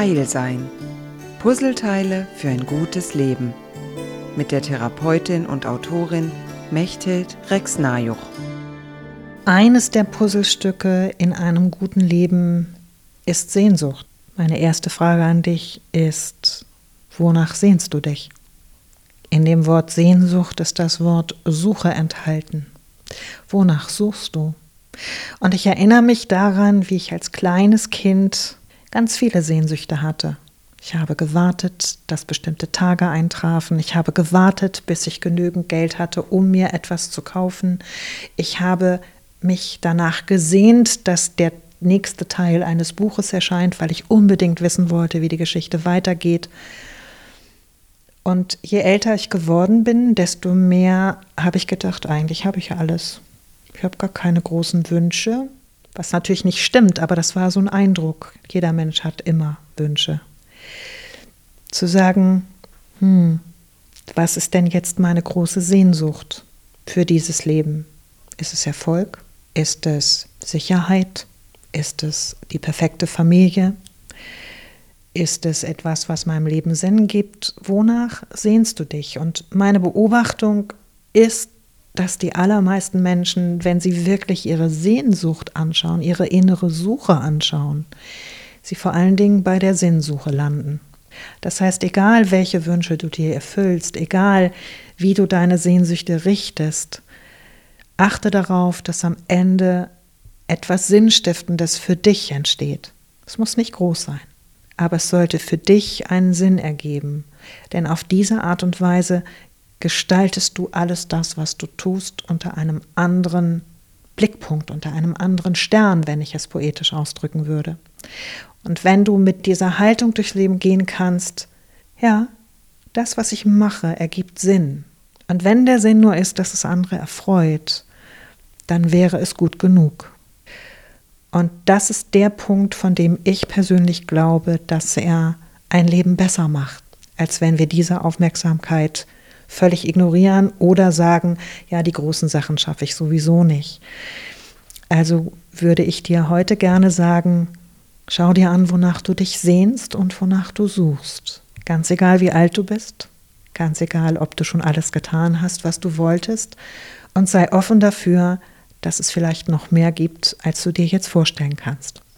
Heil sein. Puzzleteile für ein gutes Leben. Mit der Therapeutin und Autorin Mechthild Rex-Najuch. Eines der Puzzlestücke in einem guten Leben ist Sehnsucht. Meine erste Frage an dich ist, wonach sehnst du dich? In dem Wort Sehnsucht ist das Wort Suche enthalten. Wonach suchst du? Und ich erinnere mich daran, wie ich als kleines Kind ganz viele Sehnsüchte hatte. Ich habe gewartet, dass bestimmte Tage eintrafen. Ich habe gewartet, bis ich genügend Geld hatte, um mir etwas zu kaufen. Ich habe mich danach gesehnt, dass der nächste Teil eines Buches erscheint, weil ich unbedingt wissen wollte, wie die Geschichte weitergeht. Und je älter ich geworden bin, desto mehr habe ich gedacht, eigentlich habe ich alles. Ich habe gar keine großen Wünsche, was natürlich nicht stimmt, aber das war so ein Eindruck. Jeder Mensch hat immer Wünsche. Zu sagen, hm, was ist denn jetzt meine große Sehnsucht für dieses Leben? Ist es Erfolg? Ist es Sicherheit? Ist es die perfekte Familie? Ist es etwas, was meinem Leben Sinn gibt? Wonach sehnst du dich? Und meine Beobachtung ist, dass die allermeisten Menschen, wenn sie wirklich ihre Sehnsucht anschauen, ihre innere Suche anschauen, sie vor allen Dingen bei der Sinnsuche landen. Das heißt, egal welche Wünsche du dir erfüllst, egal wie du deine Sehnsüchte richtest, achte darauf, dass am Ende etwas Sinnstiftendes für dich entsteht. Es muss nicht groß sein aber es sollte für dich einen Sinn ergeben. Denn auf diese Art und Weise gestaltest du alles das, was du tust, unter einem anderen Blickpunkt, unter einem anderen Stern, wenn ich es poetisch ausdrücken würde. Und wenn du mit dieser Haltung durchs Leben gehen kannst, ja, das, was ich mache, ergibt Sinn. Und wenn der Sinn nur ist, dass es andere erfreut, dann wäre es gut genug. Und das ist der Punkt, von dem ich persönlich glaube, dass er ein Leben besser macht, als wenn wir diese Aufmerksamkeit völlig ignorieren oder sagen, ja, die großen Sachen schaffe ich sowieso nicht. Also würde ich dir heute gerne sagen, schau dir an, wonach du dich sehnst und wonach du suchst. Ganz egal, wie alt du bist, ganz egal, ob du schon alles getan hast, was du wolltest, und sei offen dafür, dass es vielleicht noch mehr gibt, als du dir jetzt vorstellen kannst.